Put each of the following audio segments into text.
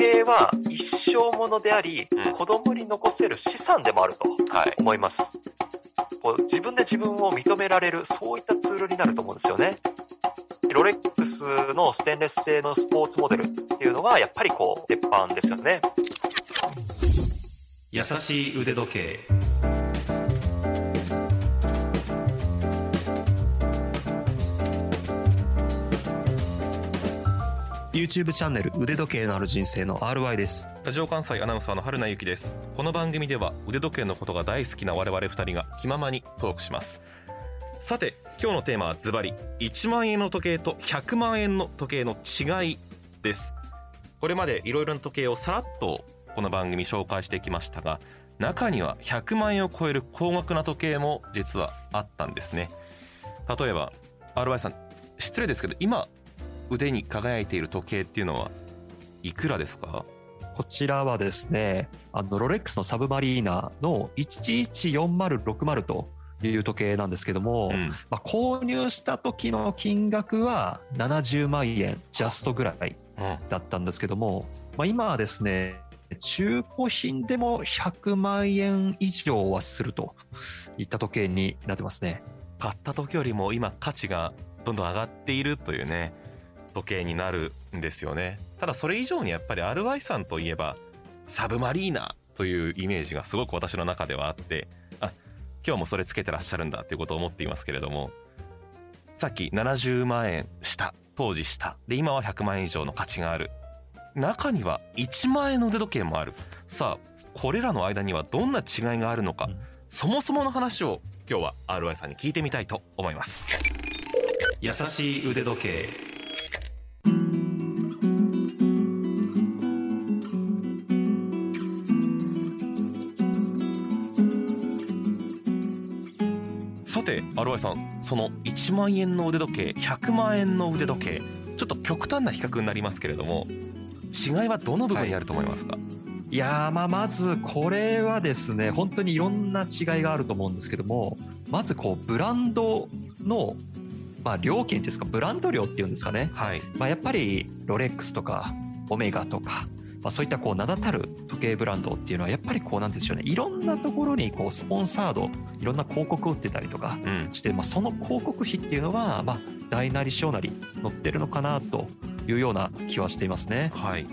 計は一生ものであり、うん子供に残せる資産でもあるとはい。思います。こう自分で自分を認められる、そういったツールになると思うんですよね。ロレックスのステンレス製のスポーツモデルっていうのが、やっぱりこう、鉄板ですよね。優しい腕時計 YouTube チャンネル腕時計のある人生の RY ですラジオ関西アナウンサーの春名由紀です。この番組では腕時計のことが大好きな我々二人が気ままにトークします。さて、今日のテーマはズバリ、1万円の時計と100万円の時計の違いです。これまでいろいろな時計をさらっとこの番組紹介してきましたが、中には100万円を超える高額な時計も実はあったんですね。例えば、RY さん、失礼ですけど、今腕に輝いている時計っていうのはいくらですか？こちらはですね、あのロレックスのサブマリーナの114060という時計なんですけども、うん。まあ、購入した時の金額は70万円ジャストぐらいうんだったんですけども、まあ、今はですね、中古品でも100万円以上はするといった時計になってますね。買った時よりも今価値がどんどん上がっているというね時計になるんですよね。ただそれ以上にやっぱり RY さんといえばサブマリーナというイメージがすごく私の中ではあってあ今日もそれつけてらっしゃるんだということを思っていますけれどもさっき70万円した当時したで今は100万円以上の価値がある。中には1万円の腕時計もある。さあこれらの間にはどんな違いがあるのか、うん。そもそもの話を今日は RY さんに聞いてみたいと思います。優しい腕時計さて RY さんその1万円の腕時計100万円の腕時計ちょっと極端な比較になりますけれども違いはどの部分にあると思いますか、い。やーまあまずこれはですね本当にいろんな違いがあると思うんですけどもまずこうブランドの、まあ、料金ですかブランド料っていうんですかね、はい。まあ、やっぱりロレックスとかオメガとか、まあ、そういったこう名だたる時計ブランドっていうのはやっぱりこうなんでしょうね。いろんなところにこうスポンサードいろんな広告を売ってたりとかうん。して、まあ、その広告費っていうのは、まあ、大なり小なり乗ってるのかなというような気はしていますね。はい。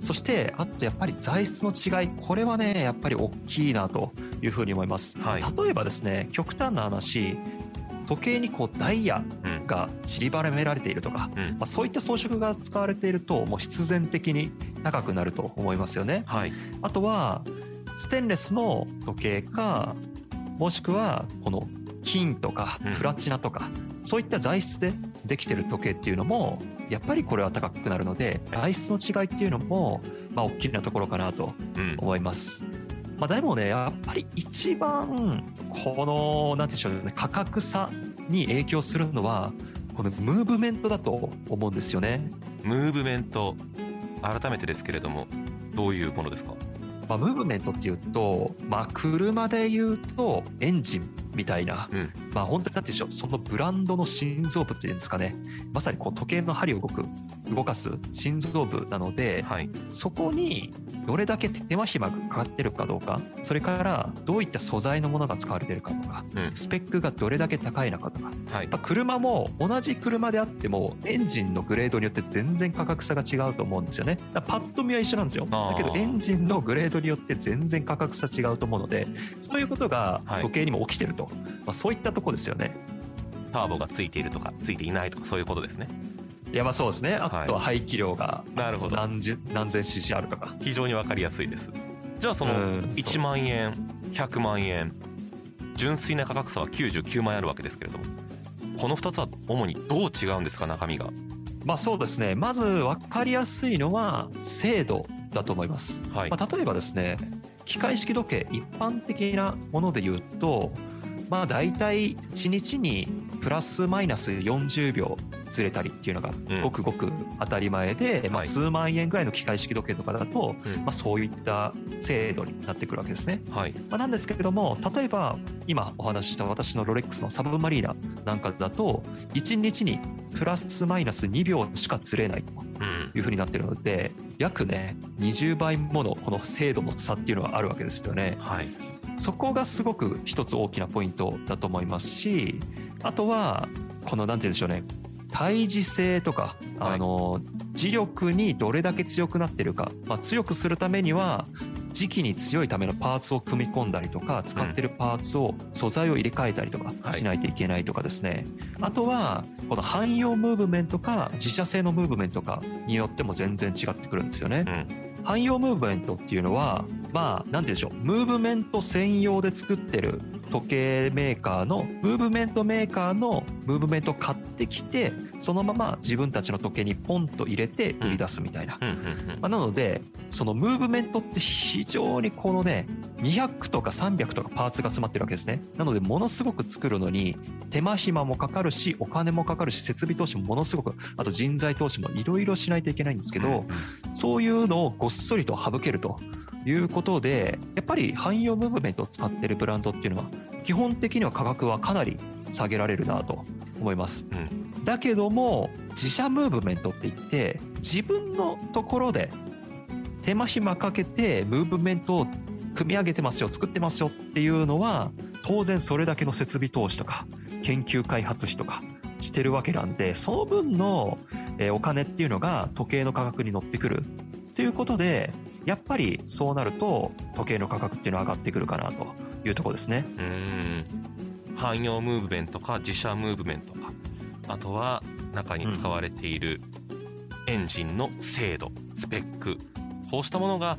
そしてあとやっぱり材質の違いこれはねやっぱり大きいなというふうに思います、はい。例えばですね極端な話時計にこうダイヤうんが散りばめられているとか、うん。まあ、そういった装飾が使われているともう必然的に高くなると思いますよね。はい。あとはステンレスの時計かもしくはこの金とかうん。プラチナとか、そういった材質でできてる時計っていうのもやっぱりこれは高くなるので材質の違いっていうのもまあ大きなところかなとうん。思います。まあ、でもねやっぱり一番このなんていうんでしょうね価格差に影響するのはこのムーブメントだと思うんですよね。ムーブメント。改めてですけれどもどういうものですか？まあ、ムーブメントっていうと、まあ、車で言うとエンジンみたいな、うん。まあ本当になんて言うんでしょう。そのブランドの心臓部っていうんですかね。まさにこう時計の針を動く動かす心臓部なのではい。そこにどれだけ手間暇がかかってるかどうかそれからどういった素材のものが使われてるかとかうん。スペックがどれだけ高いのかとか。はい。やっぱ車も同じ車であってもエンジンのグレードによって全然価格差が違うと思うんですよね。だパッと見は一緒なんですよ。だけどエンジンのグレードによって全然価格差違うと思うのでそういうことがはい。時計にも起きてると、まあ、そういったとこですよね。ターボがついているとかついていないとかそういうことですね。いやまあそうですね。あとは排気量がなるほど。何十何千 cc あるとか。非常に分かりやすいです。じゃあそのうん1万円100万円純粋な価格差は99万円あるわけですけれどもこの2つは主にどう違うんですか？中身が。まあそうですね。まず分かりやすいのは精度だと思います。はい、まあ、例えばですね機械式時計一般的なもので言うとまあ大体1日にプラスマイナス40秒ずれたりっていうのがうん。ごくごく当たり前で、まあ、はい数万円ぐらいの機械式時計とかだと、うんまあ、そういった精度になってくるわけですね。はい。まあ、なんですけれども例えば今お話しした私のロレックスのサブマリーナなんかだと1日にプラスマイナス2秒しかずれないとうん。いうふうになっているので約ね20倍ものこの精度の差っていうのがあるわけですよね。はい。そこがすごく一つ大きなポイントだと思いますしあとはこのなんて言うんでしょうね。対峙性とか、はい。あの磁力にどれだけ強くなってるか、まあ、強くするためには磁気に強いためのパーツを組み込んだりとか使ってるパーツを素材を入れ替えたりとはい。かしないといけないとかですね、あとはこの汎用ムーブメントか自社製のムーブメントかによっても全然違ってくるんですよね。うん汎用ムーブメントっていうのはまあ何て言うんでしょう。ムーブメント専用で作ってる時計メーカーのムーブメントメーカーのムーブメントを買ってきてそのまま自分たちの時計にポンと入れて売り出すみたいな、まあ、なのでそのムーブメントって非常にこのね200とか300とかパーツが詰まってるわけですね。なのでものすごく作るのに手間暇もかかるしお金もかかるし設備投資もものすごくあと人材投資もいろいろしないといけないんですけど、そういうのをごっそりと省けるということでやっぱり汎用ムーブメントを使ってるブランドっていうのは基本的には価格はかなり下げられるなと思います。うん。だけども自社ムーブメントって言って自分のところで手間暇かけてムーブメントを組み上げてますよ作ってますよっていうのは当然それだけの設備投資とか研究開発費とかしてるわけなんでその分のえお金っていうのが時計の価格に乗ってくるということでやっぱりそうなると時計の価格っていうのは上がってくるかなというところですね。うん。汎用ムーブメントか自社ムーブメントか。あとは中に使われているエンジンの精度スペック。こうしたものが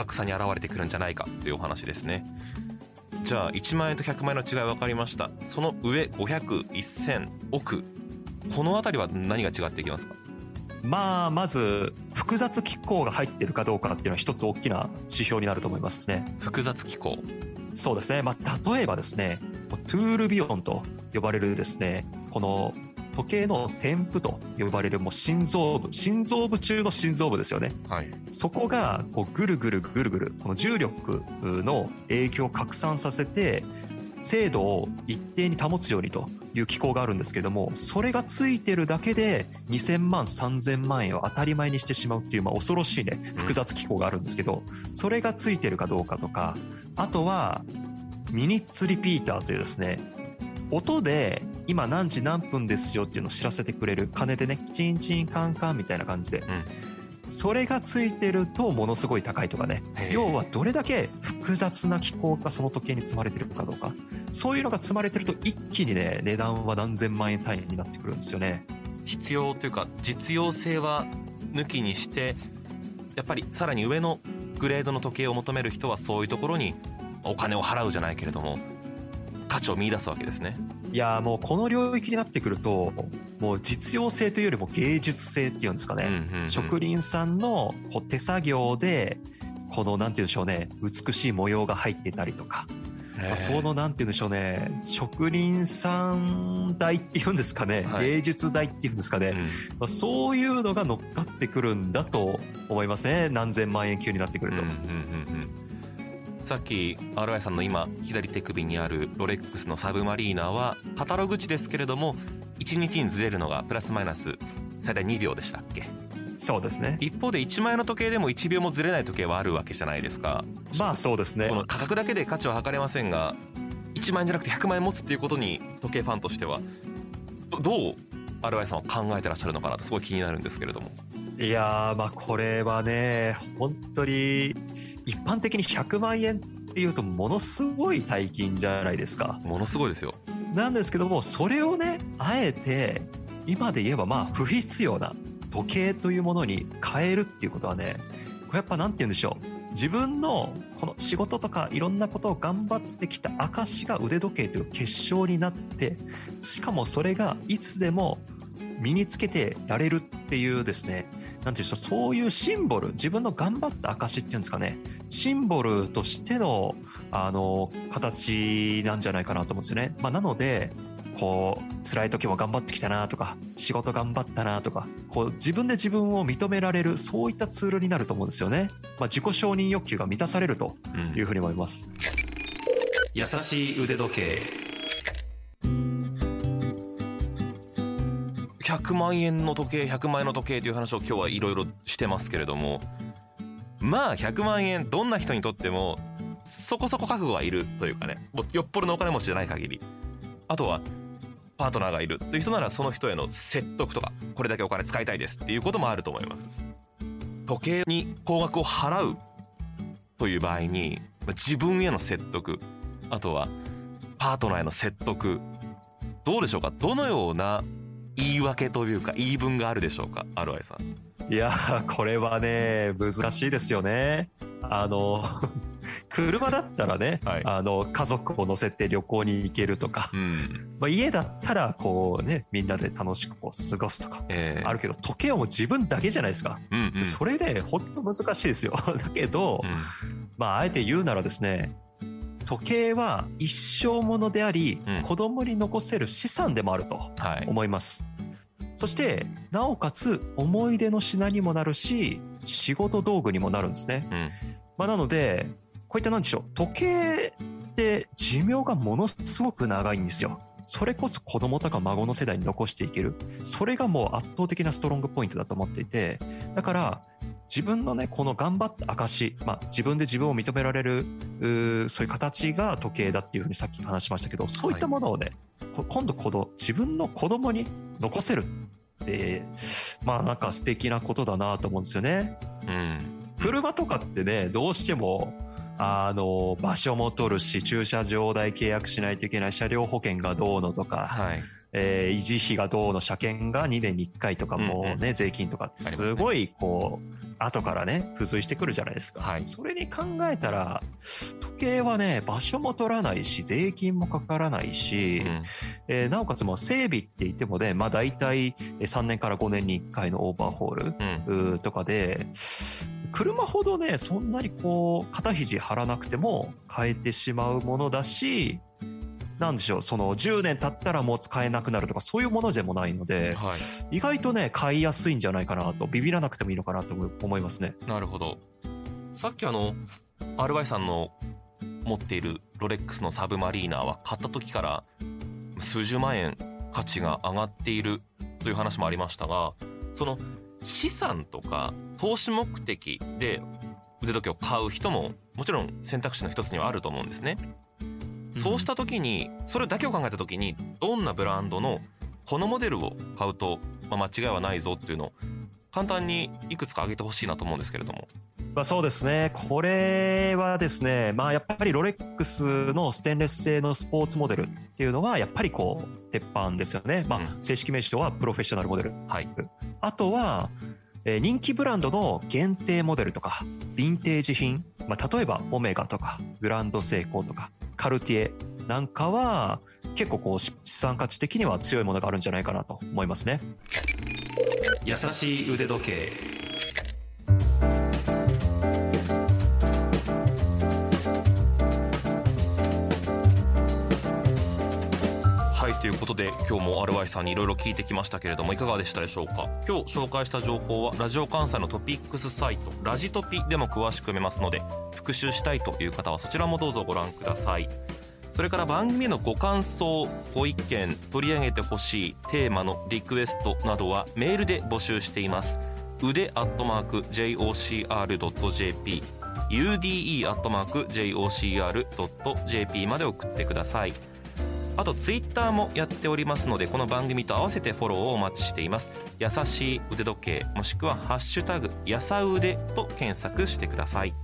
格差に現れてくるんじゃないかというお話ですねじゃあ1万円と100万円の違い分かりましたその上5001,000億この辺りは何が違っていきますかまあまず複雑機構が入ってるかどうかっていうのは一つ大きな指標になると思いますね。複雑機構そうですね。まあ例えばですね、トゥールビオンと呼ばれるですね、この時計の添付と呼ばれるもう心臓部、心臓部中の心臓部ですよね。はいそこがこうぐるぐるぐるぐるこの重力の影響を拡散させて精度を一定に保つようにという機構があるんですけどもそれがついてるだけで2000万3000万円を当たり前にしてしまうっていう、まあ、恐ろしいね複雑機構があるんですけどそれがついてるかどうかとかあとはミニッツリピーターというですね音で今何時何分ですよっていうのを知らせてくれる。鐘でねチンチンカンカンみたいな感じで、それがついてるとものすごい高いとかね。要はどれだけ複雑な機構がその時計に積まれてるかどうか。そういうのが積まれてると一気にね値段は何千万円単位になってくるんですよね。必要というか実用性は抜きにしてやっぱりさらに上のグレードの時計を求める人はそういうところにお金を払うじゃないけれども価値を見出すわけですねいやーもうこの領域になってくるともう実用性というよりも芸術性っていうんですかね、うんうんうん。職人さんのこう手作業でこのなんて言うんでしょうね美しい模様が入ってたりとかまあそのなんて言うんでしょうね職人さん代っていうんですかね、はい。芸術代っていうんですかね、うん。まあ、そういうのが乗っかってくるんだと思いますね。何千万円級になってくると、うんうんうんうんさっき RI さんの今左手首にあるロレックスのサブマリーナーはカタログ値ですけれども1日にずれるのがプラスマイナス最大2秒でしたっけ？そうですね。一方で1万円の時計でも1秒もずれない時計はあるわけじゃないですか。まあそうですね。この価格だけで価値は測れませんが1万円じゃなくて100万円持つっていうことに時計ファンとしてはどどう RI さんは考えてらっしゃるのかなとすごい気になるんですけれどもいやーまあこれはね本当に一般的に100万円っていうとものすごい大金じゃないですか。ものすごいですよ。なんですけどもそれをねあえて今で言えばまあ不必要な時計というものに変えるっていうことはねこれやっぱなんて言うんでしょう。自分のこの仕事とかいろんなことを頑張ってきた証が腕時計という結晶になってしかもそれがいつでも身につけてられるっていうですねなんていうでしょうそういうシンボル自分の頑張った証っていうんですかね。シンボルとしてのあの形なんじゃないかなと思うんですよね。まあ、なのでこう辛い時も頑張ってきたなとか仕事頑張ったなとかこう自分で自分を認められるそういったツールになると思うんですよね、まあ、自己承認欲求が満たされるというふうに思います、優しい腕時計。100万円の時計100万円の時計という話を今日はいろいろしてますけれどもまあ100万円どんな人にとってもそこそこ覚悟はいるというかねもうよっぽどのお金持ちじゃない限りあとはパートナーがいるという人ならその人への説得とかこれだけお金使いたいですっていうこともあると思います。時計に高額を払うという場合に自分への説得あとはパートナーへの説得どうでしょうか？どのような言い訳というか言い分があるでしょうか RY さん。いやーこれはね難しいですよね。あの 車だったらね、はい。あの家族を乗せて旅行に行けるとか、うん。まあ、家だったらこうねみんなで楽しくこう過ごすとかええ。あるけど時計はもう自分だけじゃないですか、うんうん。それで本当難しいですよ。だけど、うん。まああえて言うならですね時計は一生ものであり、うん。子供に残せる資産でもあるとはい。思います。そしてなおかつ思い出の品にもなるし仕事道具にもなるんですね、うん。まあ、なのでこういったなんでしょう時計って寿命がものすごく長いんですよ。それこそ子供とか孫の世代に残していける。それがもう圧倒的なストロングポイントだと思っていてだから自分のねこの頑張った証、まあ、自分で自分を認められるそういう形が時計だっていうふうにさっき話しましたけどそういったものをね、こ今度この自分の子供に残せるってまあなんか素敵なことだなと思うんですよね。うん。車とかってねどうしてもあの場所も取るし駐車場代契約しないといけない車両保険がどうのとか、はいえー維持費がどうの車検が2年に1回とかもうんうね、税金とかってすごいこう後からね付随してくるじゃないですか、はい。それに考えたら時計はね場所も取らないし税金もかからないし、うん。えーなおかつもう整備って言ってもね、まあ、大体3年から5年に1回のオーバーホール、とかで車ほどねそんなにこう肩肘張らなくても変えてしまうものだしなんでしょうその10年経ったらもう使えなくなるとかそういうものでもないのではい。意外とね買いやすいんじゃないかなとビビらなくてもいいのかなと思思いますね。なるほど。さっきあの RY さんの持っているロレックスのサブマリーナーは買った時から数十万円価値が上がっているという話もありましたがその資産とか投資目的で腕時計を買う人ももちろん選択肢の一つにはあると思うんですね。そうした時にそれだけを考えた時にどんなブランドのこのモデルを買うと、まあ、間違いはないぞっていうのを簡単にいくつか挙げてほしいなと思うんですけれども。まあ、そうですね、これはですね、まあ、やっぱりロレックスのステンレス製のスポーツモデルっていうのが、やっぱりこう、鉄板ですよね、まあう正式名称はプロフェッショナルモデル。はい。あとは、えー人気ブランドの限定モデルとか、ヴィンテージ品、まあ、例えばオメガとか、グランドセイコーとか、カルティエなんかは、結構こう資産価値的には強いものがあるんじゃないかなと思いますね。優しい腕時計ということで今日も RY さんにいろいろ聞いてきましたけれどもいかがでしたでしょうか？今日紹介した情報はラジオ関西のトピックスサイトラジトピでも詳しく読めますので復習したいという方はそちらもどうぞご覧ください。それから番組へのご感想ご意見取り上げてほしいテーマのリクエストなどはメールで募集しています。腕アットマーク JOCR.jp ude アットマーク JOCR.jp まで送ってください。あとツイッターもやっておりますのでこの番組と合わせてフォローをお待ちしています。優しい腕時計もしくはハッシュタグやさ腕と検索してください。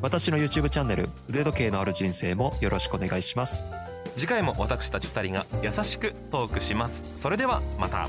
私の YouTube チャンネル腕時計のある人生もよろしくお願いします。次回も私たち2人が優しくトークします。それではまた